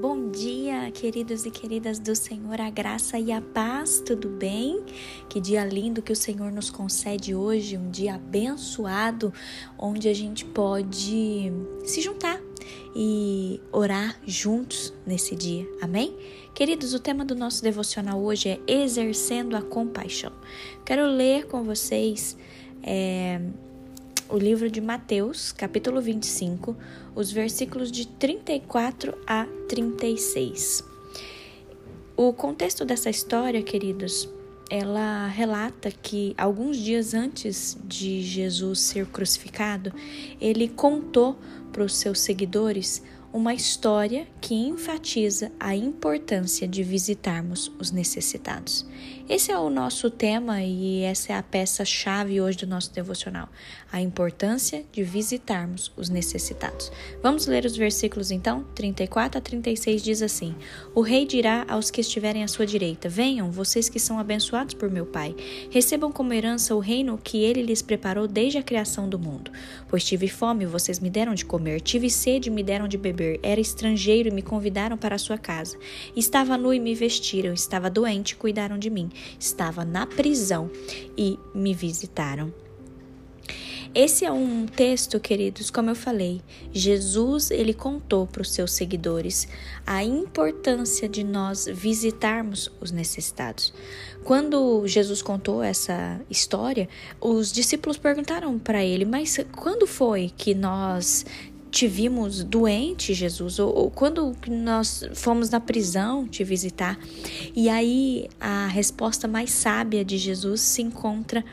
Bom dia, queridos e queridas do Senhor, a graça e a paz, tudo bem? Que dia lindo que o Senhor nos concede hoje, um dia abençoado, onde a gente pode se juntar e orar juntos nesse dia, amém? Queridos, o tema do nosso devocional hoje é Exercendo a Compaixão. Quero ler com vocês. É, o livro de Mateus, capítulo 25, os versículos de 34 a 36. O contexto dessa história, queridos, ela relata que alguns dias antes de Jesus ser crucificado, ele contou para os seus seguidores uma história que enfatiza a importância de visitarmos os necessitados. Esse é o nosso tema e essa é a peça-chave hoje do nosso devocional: a importância de visitarmos os necessitados. Vamos ler os versículos então? 34 a 36 diz assim: O rei dirá aos que estiverem à sua direita: Venham, vocês que são abençoados por meu Pai, recebam como herança o reino que ele lhes preparou desde a criação do mundo. Pois tive fome, vocês me deram de comer, tive sede, me deram de beber, era estrangeiro e me convidaram para sua casa. Estava nu e me vestiram, estava doente e cuidaram de mim estava na prisão e me visitaram. Esse é um texto, queridos, como eu falei, Jesus ele contou para os seus seguidores a importância de nós visitarmos os necessitados. Quando Jesus contou essa história, os discípulos perguntaram para ele: "Mas quando foi que nós te vimos doente, Jesus, ou, ou, quando nós fomos na prisão te visitar. E aí a resposta mais sábia de Jesus se encontra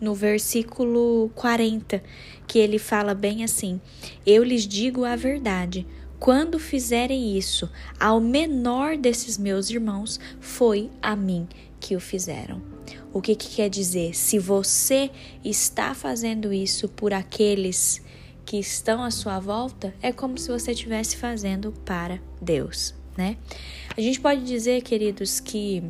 no versículo 40, que ele fala bem assim: Eu lhes digo a verdade. Quando fizerem isso ao menor desses meus irmãos, foi a mim que o fizeram. O que, que quer dizer? Se você está fazendo isso por aqueles que estão à sua volta, é como se você estivesse fazendo para Deus, né? A gente pode dizer, queridos, que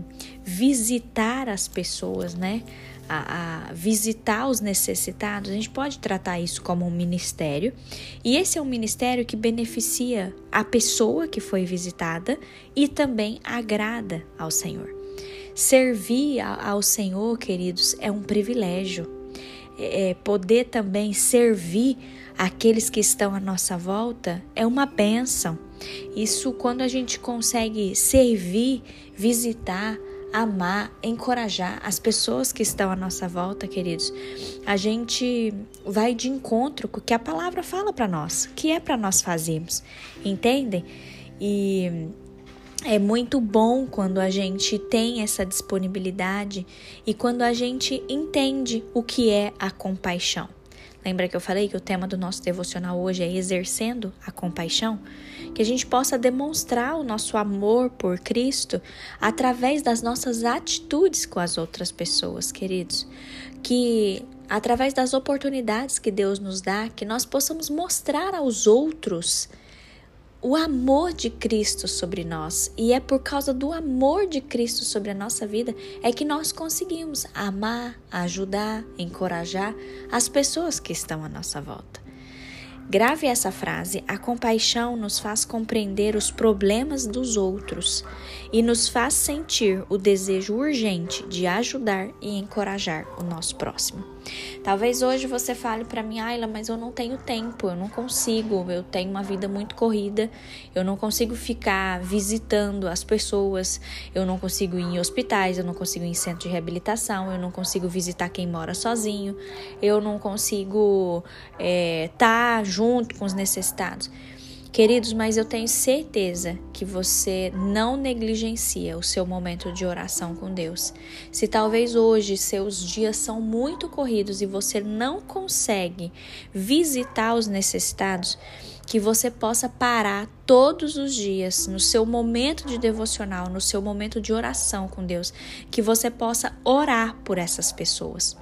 visitar as pessoas, né? A, a, visitar os necessitados, a gente pode tratar isso como um ministério, e esse é um ministério que beneficia a pessoa que foi visitada e também agrada ao Senhor. Servir ao Senhor, queridos, é um privilégio. É, poder também servir aqueles que estão à nossa volta é uma bênção. Isso quando a gente consegue servir, visitar, amar, encorajar as pessoas que estão à nossa volta, queridos, a gente vai de encontro com o que a palavra fala para nós, que é para nós fazermos, entendem? E é muito bom quando a gente tem essa disponibilidade e quando a gente entende o que é a compaixão. Lembra que eu falei que o tema do nosso devocional hoje é exercendo a compaixão? Que a gente possa demonstrar o nosso amor por Cristo através das nossas atitudes com as outras pessoas, queridos. Que através das oportunidades que Deus nos dá, que nós possamos mostrar aos outros o amor de Cristo sobre nós. E é por causa do amor de Cristo sobre a nossa vida é que nós conseguimos amar, ajudar, encorajar as pessoas que estão à nossa volta. Grave essa frase: a compaixão nos faz compreender os problemas dos outros e nos faz sentir o desejo urgente de ajudar e encorajar o nosso próximo. Talvez hoje você fale para mim, Ayla, mas eu não tenho tempo, eu não consigo, eu tenho uma vida muito corrida, eu não consigo ficar visitando as pessoas, eu não consigo ir em hospitais, eu não consigo ir em centro de reabilitação, eu não consigo visitar quem mora sozinho, eu não consigo estar é, tá junto com os necessitados. Queridos, mas eu tenho certeza que você não negligencia o seu momento de oração com Deus. Se talvez hoje seus dias são muito corridos e você não consegue visitar os necessitados, que você possa parar todos os dias no seu momento de devocional, no seu momento de oração com Deus, que você possa orar por essas pessoas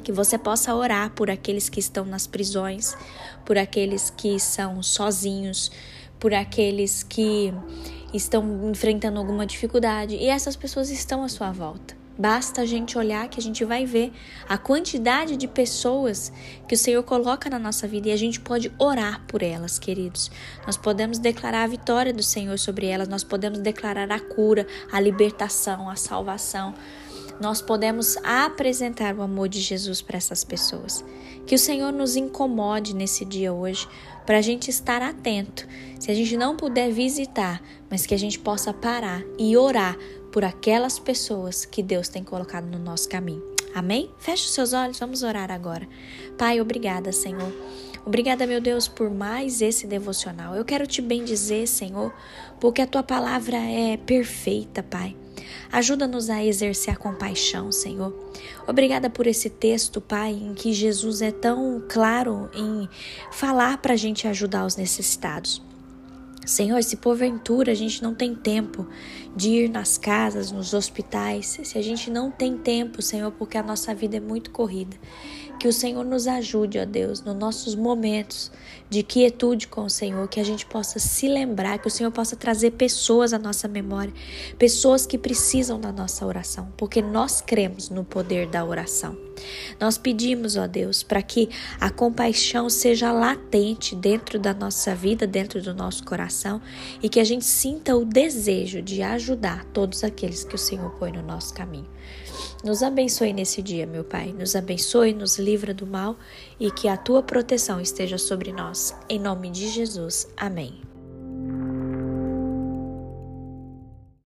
que você possa orar por aqueles que estão nas prisões, por aqueles que são sozinhos, por aqueles que estão enfrentando alguma dificuldade e essas pessoas estão à sua volta. Basta a gente olhar que a gente vai ver a quantidade de pessoas que o Senhor coloca na nossa vida e a gente pode orar por elas, queridos. Nós podemos declarar a vitória do Senhor sobre elas, nós podemos declarar a cura, a libertação, a salvação. Nós podemos apresentar o amor de Jesus para essas pessoas. Que o Senhor nos incomode nesse dia hoje, para a gente estar atento. Se a gente não puder visitar, mas que a gente possa parar e orar por aquelas pessoas que Deus tem colocado no nosso caminho. Amém? Feche os seus olhos, vamos orar agora. Pai, obrigada, Senhor. Obrigada, meu Deus, por mais esse devocional. Eu quero te bendizer, Senhor, porque a tua palavra é perfeita, Pai. Ajuda-nos a exercer a compaixão, Senhor. Obrigada por esse texto, Pai, em que Jesus é tão claro em falar para a gente ajudar os necessitados. Senhor, se porventura a gente não tem tempo de ir nas casas, nos hospitais, se a gente não tem tempo, Senhor, porque a nossa vida é muito corrida, que o Senhor nos ajude, ó Deus, nos nossos momentos de quietude com o Senhor, que a gente possa se lembrar, que o Senhor possa trazer pessoas à nossa memória, pessoas que precisam da nossa oração, porque nós cremos no poder da oração. Nós pedimos, ó Deus, para que a compaixão seja latente dentro da nossa vida, dentro do nosso coração e que a gente sinta o desejo de ajudar todos aqueles que o Senhor põe no nosso caminho. Nos abençoe nesse dia, meu Pai. Nos abençoe, nos livra do mal e que a tua proteção esteja sobre nós. Em nome de Jesus. Amém.